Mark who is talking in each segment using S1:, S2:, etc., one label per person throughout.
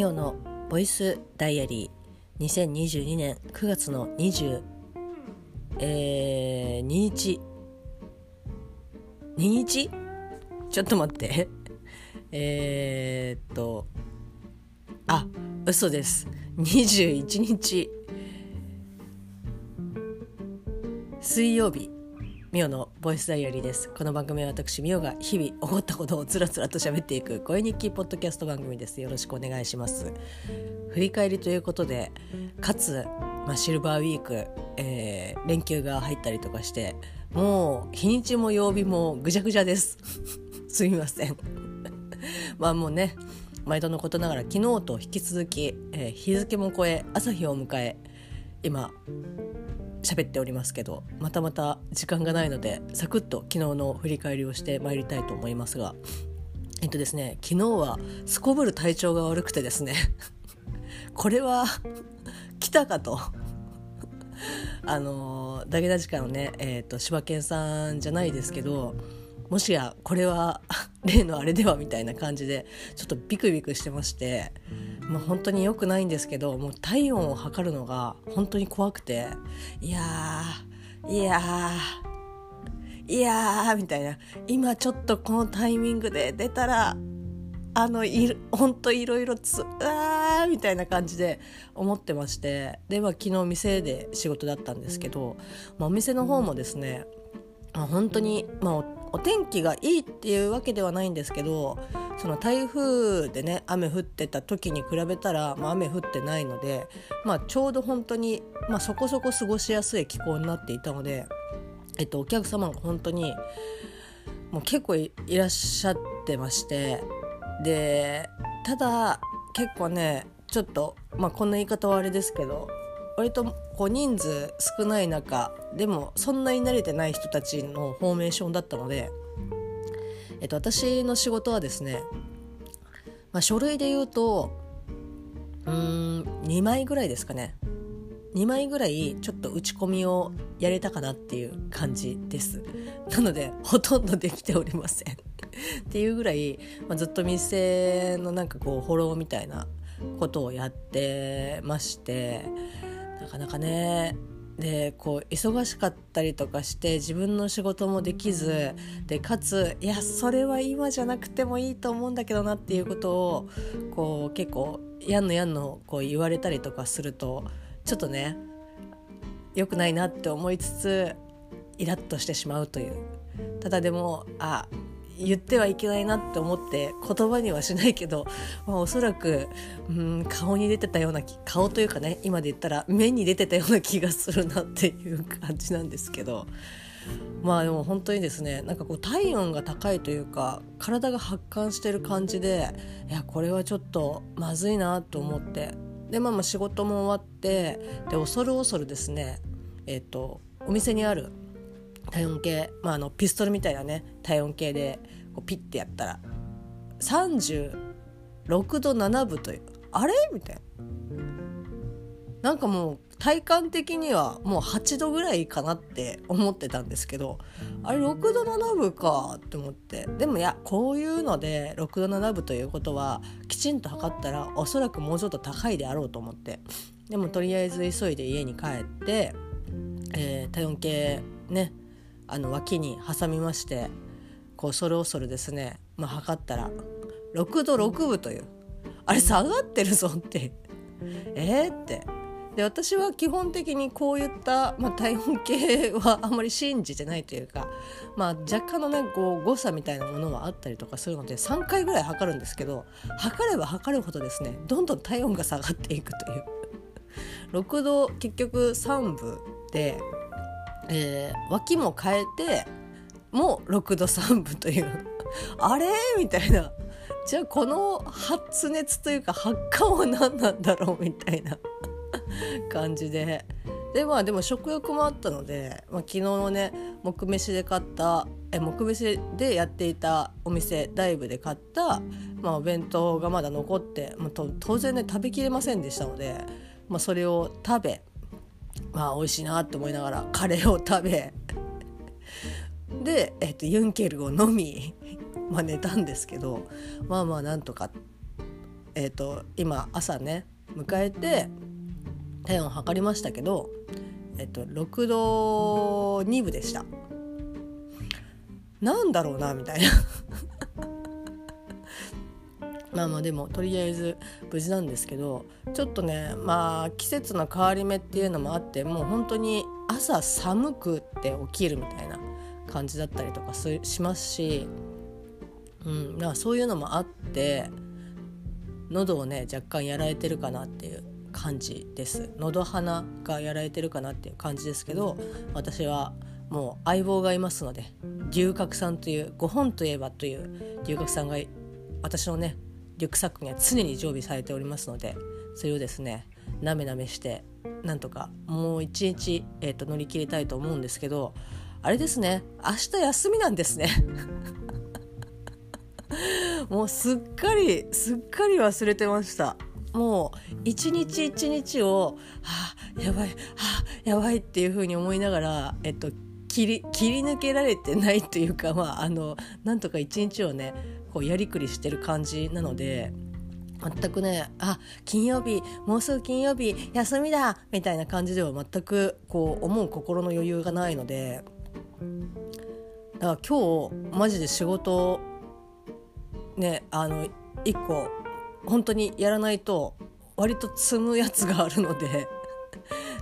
S1: ミオのボイスダイアリー2022年9月の20、えー、2日。2日？ちょっと待って。えー、っと。あ嘘です。21日。水曜日ミオのボイスダイアリーです。この番組は私ミオが日々思ったことをつらつらと喋っていく声日記ポッドキャスト番組です。よろしくお願いします。振り返りということでかつ、まあ、シルバーウィーク、えー、連休が入ったりとかしてもう日にちも曜日もぐちゃぐちゃです。すみません。まあもうね毎度のことながら昨日と引き続き、えー、日付も超え朝日を迎え今喋っておりますけどまたまた時間がないのでサクッと昨日の振り返りをしてまいりたいと思いますがえっとですね昨日はすこぶる体調が悪くてですね これは来たかと。あのダゲダジカのね、えーと、と柴犬さんじゃないですけどもしやこれは 例のあれではみたいな感じでちょっとビクビクしてましてもう本当に良くないんですけどもう体温を測るのが本当に怖くていやーいやーいやーみたいな。今ちょっとこのタイミングで出たらあのい本当いろいろつあーみたいな感じで思ってましてで、まあ、昨日店で仕事だったんですけど、まあ、お店の方もですね、まあ、本当に、まあ、お天気がいいっていうわけではないんですけどその台風でね雨降ってた時に比べたら、まあ、雨降ってないので、まあ、ちょうど本当に、まあ、そこそこ過ごしやすい気候になっていたので、えっと、お客様が本当にもう結構いらっしゃってましてでただ結構ねちょっと、まあ、こんな言い方はあれですけど割とこう人数少ない中でもそんなに慣れてない人たちのフォーメーションだったので、えっと、私の仕事はですね、まあ、書類で言うとうん2枚ぐらいですかね。2枚ぐらいちょっと打ち込みをやれたかなっていう感じです。なのでほとんどできておりません。っていうぐらい、まあ、ずっと店のなんかこうフォローみたいなことをやってましてなかなかね。でこう忙しかったりとかして自分の仕事もできずでかついやそれは今じゃなくてもいいと思うんだけどなっていうことをこう結構やんのやんのこう言われたりとかするとちょっとね良くないなって思いつつイラッとしてしまうという。ただでもあ言ってはいけないなって思って言葉にはしないけど、まあ、おそらくうん顔に出てたような顔というかね今で言ったら目に出てたような気がするなっていう感じなんですけど。まあでも本当にですねなんかこう体温が高いというか体が発汗してる感じでいやこれはちょっとまずいなと思って。でまあまあ仕事も終わってで恐る恐るですねえっ、ー、とお店にある体温計、まあ、あのピストルみたいなね体温計でこうピッてやったら36度7分というあれ？みたいな。なんかもう体感的にはもう8度ぐらいかなって思ってたんですけどあれ6度7分かって思って。でもいやこういうので6度7分ということはきちんと測ったらおそらくもうちょっと高いであろうと思って。でもとりあえず急いで家に帰って、えー、体温計ねあの脇に挟みましてこうそれ恐るですね、まあ、測ったら6度6分というあれ下がってるぞって。えー、って。で私は基本的にこういった、まあ、体温計はあんまり信じてないというか、まあ、若干のねこう誤差みたいなものはあったりとかするので3回ぐらい測るんですけど測れば測るほどですねどんどん体温が下がっていくという。6度結局3分でえー、脇も変えてもう6度3分という。あれ？みたいな。じゃあこの発熱というか発汗は何なんだろう？みたいな。感じで。でまあでも食欲もあったので、まあ、昨日のね木飯で買ったえ木飯でやっていたお店ダイブで買った、まあ、お弁当がまだ残って、まあ、当然ね食べきれませんでしたので、まあ、それを食べまあ美味しいなって思いながらカレーを食べで、えっと、ユンケルを飲み、まあ、寝たんですけどまあまあなんとかえーと、今朝ね迎えて体温を測りましたけど、えーと、6度2分でした。なんだろうなみたいな。まあまあでもとりあえず無事なんですけどちょっとねまあ季節の変わり目っていうのもあってもう本当に朝寒くって起きるみたいな感じだったりとかしますし、うん、だからそういうのもあって喉をね若干やられてるかなっていう感じです。喉鼻がやられてるかなっていう感じですけど私はもう相棒がいますので龍角さんという5本といえばという龍角さんが私のねリュックサックには常に常備されておりますのでそれをですねなめなめしてなんとかもう一日、えーと乗り切りたいと思うんですけどあれですね明日休みなんですね。もうすっかりすっかり忘れてました。もう一日一日をはあやばいはあやばいっていうふうに思いながらえっと切り切り抜けられてないというかまああのなんとか一日をねこうやりくりしてる感じなので全くねあ金曜日もうすぐ金曜日休みだみたいな感じでは全くこう思う心の余裕がないのでだから今日マジで仕事ねあの1個本当にやらないと割と積むやつがあるので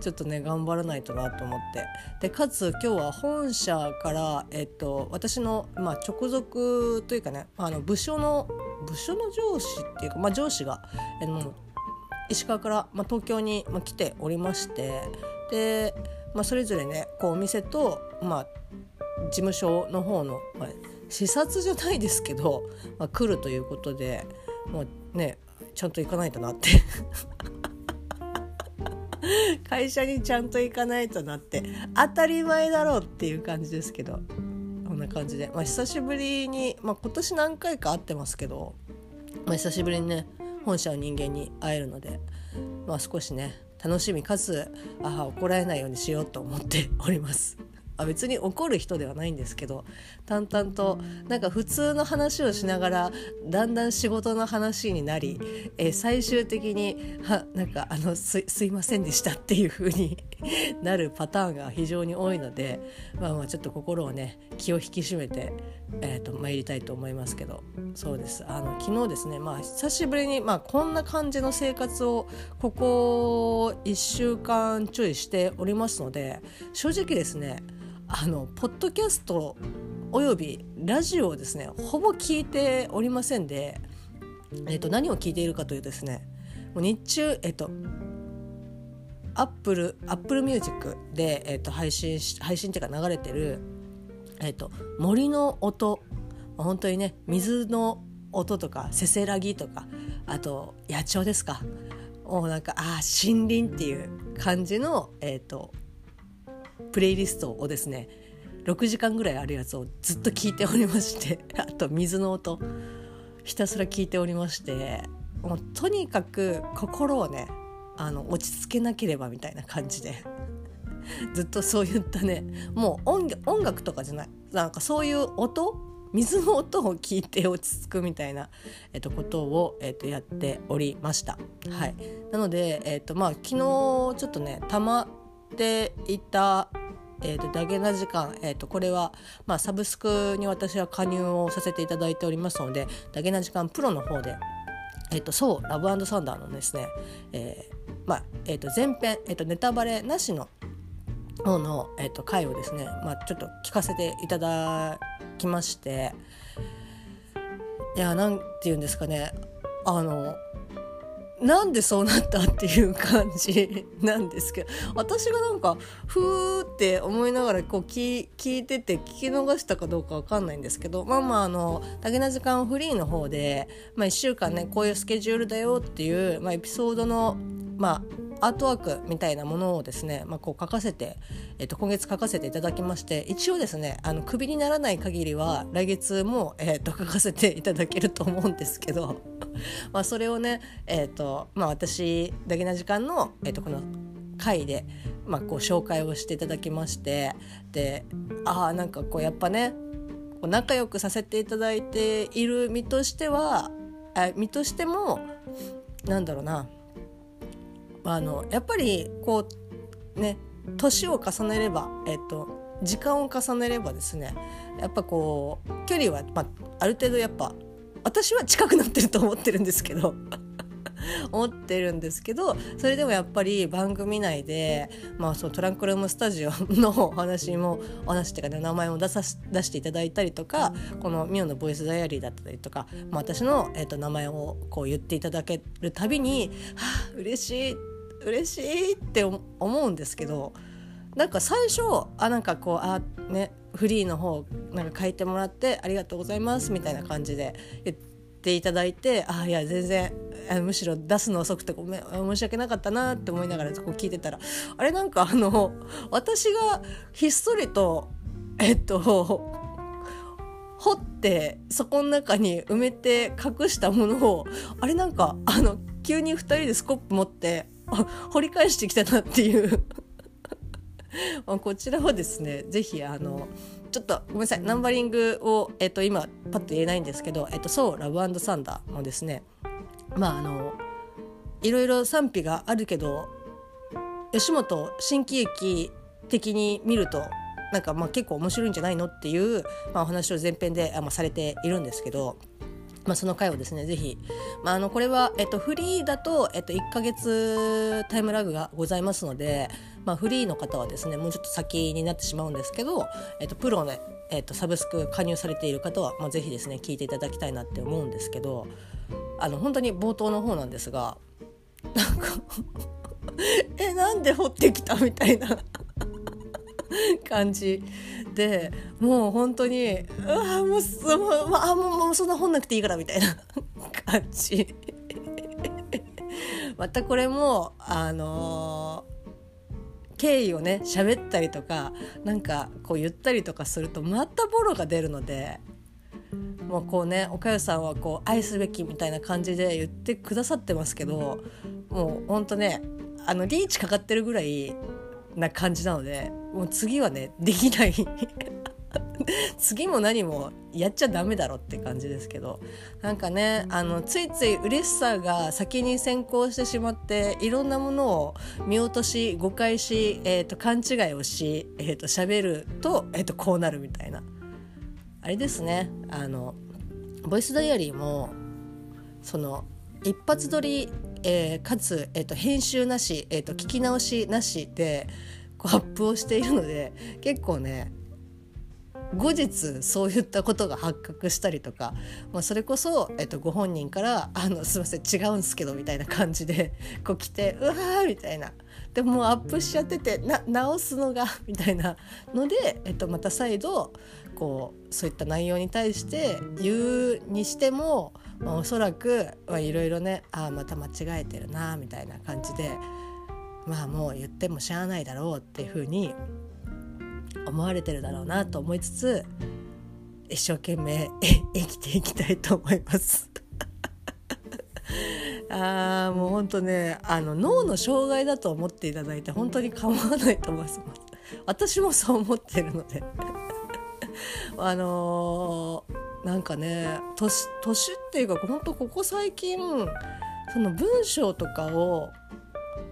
S1: ちょっとね頑張らないとなと思って。でかつ今日は本社から、えっと、私の、まあ、直属というかねあの部署の部署の上司っていうか、まあ、上司が、えの石川から、まあ、東京に、まあ、来ておりましてで、まあ、それぞれねこうお店と、まあ、事務所の方の、まあ、視察じゃないですけど、まあ、来るということでもうねちゃんと行かないとなって。会社にちゃんと行かないとなって当たり前だろうっていう感じですけどこんな感じで、まあ、久しぶりに、まあ、今年何回か会ってますけど、まあ、久しぶりにね本社の人間に会えるので、まあ、少しね楽しみかつ母怒られないようにしようと思っております。あ別に怒る人ではないんですけど淡々となんか普通の話をしながらだんだん仕事の話になり、えー、最終的にはなんかあのすすいませんでしたっていう風に なるパターンが非常に多いので、まあ、まあちょっと心をね気を引き締めて、えーと、参りたいと思いますけど。そうです。あの昨日ですね、まあ、久しぶりに、まあ、こんな感じの生活をここ1週間ちょいしておりますので正直ですねあのポッドキャストおよびラジオをですねほぼ聞いておりませんで、えー、と何を聞いているかというとですねもう日中えっ、ー、とアップル Apple Music で、えー、と配信配信っていうか流れてる、えー、と森の音本当にね水の音とかせせらぎとかあと野鳥ですか。もうなんかああ森林っていう感じの、えーとプレイリストをですね6時間ぐらいあるやつをずっと聞いておりまして あと水の音ひたすら聞いておりましてもうとにかく心をねあの落ち着けなければみたいな感じで ずっとそういったねもう音楽とかじゃないなんかそういう音水の音を聞いて落ち着くみたいな、えっと、ことを、えっと、やっておりました。はい、なので、えっとまあ、昨日ちょっとねたまっていたえーと、ダゲな時間、えーと、これは、まあ、サブスクに私は加入をさせていただいておりますのでダゲな時間プロの方で、えーと、そうラブサンダーのですね、えーまあえー、と前編、えー、とネタバレなしの方の、えー、と回をですね、まあ、ちょっと聞かせていただきましていやなんて言うんですかねあのなんでそうなったっていう感じ なんですけど私がなんかふーって思いながらこう聞聞いてて聞き逃したかどうかわかんないんですけどまあまああの「竹な時間フリー」の方で、まあ、1週間ねこういうスケジュールだよっていう、まあ、エピソードのまあアートワークみたいなものをですね、まあ、こう書かせて、えっと、今月書かせていただきまして一応ですねあのクビにならない限りは来月も、えっと、書かせていただけると思うんですけど まあそれをね、えっとまあ、私だけな時間の、えっと、この回で、まあ、こう紹介をしていただきましてでああなんかこうやっぱね仲良くさせていただいている身としては身としてもなんだろうなあのやっぱりこうね年を重ねれば、えっと、時間を重ねればですねやっぱこう距離は、まあ、ある程度やっぱ私は近くなってると思ってるんですけど 思ってるんですけどそれでもやっぱり番組内で、まあ、そのトランクルームスタジオのお話もお話っていうかね名前を出さ出していただいたりとかこのミオのボイスダイアリーだったりとか、まあ、私の、えー、と名前をこう言っていただけるたびに「はあ嬉しい嬉しい」って思うんですけどなんか最初あなんかこうあねフリーの方なんか書いてもらってありがとうございますみたいな感じで言っていただいてあいや全然むしろ出すの遅くてごめん申し訳なかったなって思いながらこう聞いてたらあれなんかあの私がひっそりとえっと掘ってそこの中に埋めて隠したものをあれなんかあの急に2人でスコップ持って掘り返してきたなっていう こちらはですね是非あのちょっとごめんなさいナンバリングを、えっと、今パッと言えないんですけど「えっと、そうラブサンダー」もですねまああのいろいろ賛否があるけど吉本新喜劇的に見るとなんかまあ結構面白いんじゃないのっていう、まあ、お話を前編であ、まあ、されているんですけど。まあ、その回をですねぜひ、まあ、あのこれは、えっと、フリーだと、えっと、1ヶ月タイムラグがございますので、まあ、フリーの方はですねもうちょっと先になってしまうんですけど、えっと、プロで、えっと、サブスク加入されている方は、まあ、ぜひですね聞いていただきたいなって思うんですけどあの本当に冒頭の方なんですがなんか えなんで掘ってきたみたいな。感じ。でもう本当にうわもうもうあもうもうそんな掘んなくていいからみたいな 感じ。またこれもあのー、経緯をね喋ったりとかなんかこう言ったりとかするとまたボロが出るのでもうこうねおかゆさんはこう愛すべきみたいな感じで言ってくださってますけどもうほんとねあのリーチかかってるぐらいな感じなのでもう次はねできない。次も何もやっちゃダメだろって感じですけど。なんかねあのついつい嬉しさが先に先行してしまっていろんなものを見落とし誤解し、えーと、勘違いをし、えーと、喋ると,、えーとこうなるみたいな。あれですね。あのボイスダイアリーもその一発撮り、えー、かつ、えーと、編集なし、えーと、聞き直しなしでこうアップをしているので結構ね後日そういったことが発覚したりとか、まあ、それこそ、えっと、ご本人から「あのすいません違うんすけど」みたいな感じで こう来て「うわ」みたいな。でもうアップしちゃっててな直すのが みたいなので、えっと、また再度こうそういった内容に対して言うにしても、まあ、おそらくいろいろねああまた間違えてるなみたいな感じでまあもう言ってもしゃあないだろうっていうふうに思われてるだろうなと思いつつ一生懸命生きていきたいと思います。あーもうほんとねあの脳の障害だと思っていただいて本当に構わないと思います私もそう思ってるので あのー、なんかね年年っていうか本当ここ最近その文章とかを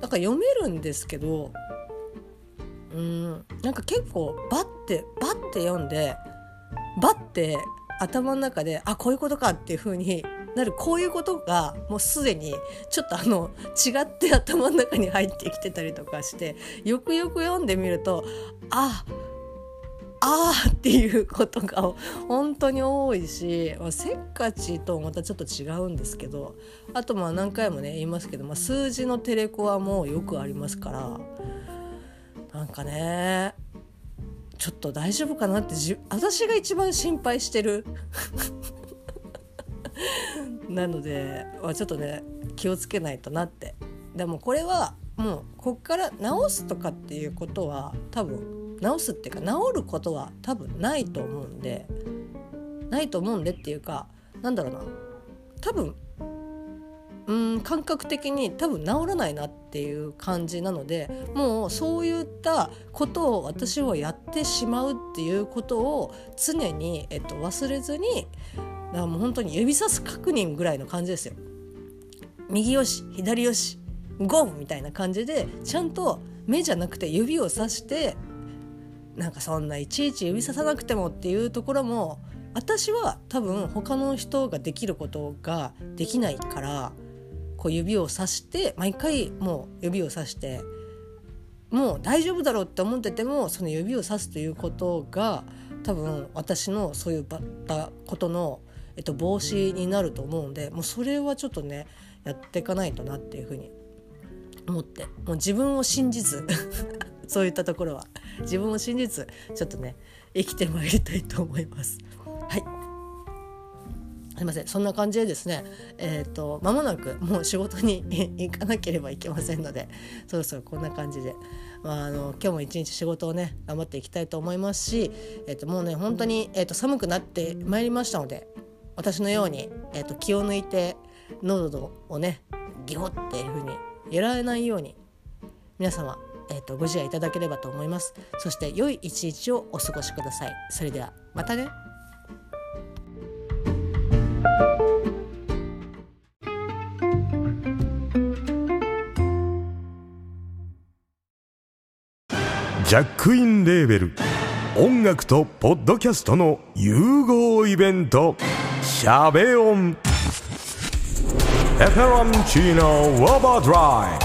S1: なんか読めるんですけどうんなんか結構バッてバッて読んでバッて頭の中であこういうことかっていう風になるこういうことがもうすでにちょっとあの違って頭の中に入ってきてたりとかしてよくよく読んでみるとああーっていうことが本当に多いし、まあ、せっかちとまたちょっと違うんですけどあとまあ何回もね言いますけど、まあ、数字のテレコはもうよくありますからなんかねちょっと大丈夫かなって私が一番心配してる。なので、まあ、ちょっとね気をつけないとなって。でもこれはもうこっから直すとかっていうことは多分直すっていうか治ることは多分ないと思うんでないと思うんでっていうかなんだろうな多分うん感覚的に多分治らないなっていう感じなのでもうそういったことを私はやってしまうっていうことを常に、えっと、忘れずにだからもう本当に指さす確認ぐらいの感じですよ。右よし左よしゴンみたいな感じでちゃんと目じゃなくて指をさしてなんかそんないちいち指ささなくてもっていうところも私は多分他の人ができることができないからこう指をさして毎回もう指をさしてもう大丈夫だろうって思っててもその指をさすということが多分私のそういうったことの、えっと、防止になると思うんでもうそれはちょっとねやっていかないとなっていうふうに思ってもう自分を信じず そういったところは。自分を信じずちょっとね生きてまいりたいと思います。はい。すいません。そんな感じでですねえっ、ー、と間もなくもう仕事に 行かなければいけませんのでそろそろこんな感じで、まあ、あの今日も一日仕事をね頑張っていきたいと思いますし、えー、ともうね本当に、えー、と寒くなってまいりましたので私のように、えー、と気を抜いて喉をねギホっていう風にやられないように皆様えーと、ご自愛いただければと思います。そして良い一日をお過ごしください。それではまたね。
S2: ジャックインレーベル。音楽とポッドキャストの融合イベント「シャベオン」「エフェロンチーノウォーバードライ」